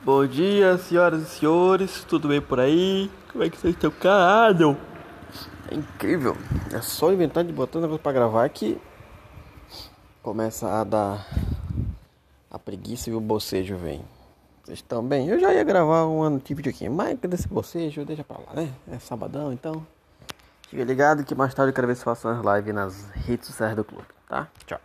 Bom dia, senhoras e senhores, tudo bem por aí? Como é que vocês estão? Caralho! É incrível, é só inventar de botar um negócio pra gravar que começa a dar a preguiça e o bocejo vem. Vocês estão bem? Eu já ia gravar um ano de vídeo aqui, mas cadê esse bocejo? Deixa pra lá, né? É sabadão, então. Fica ligado que mais tarde eu quero ver se faço umas lives nas redes sociais do clube, tá? Tchau.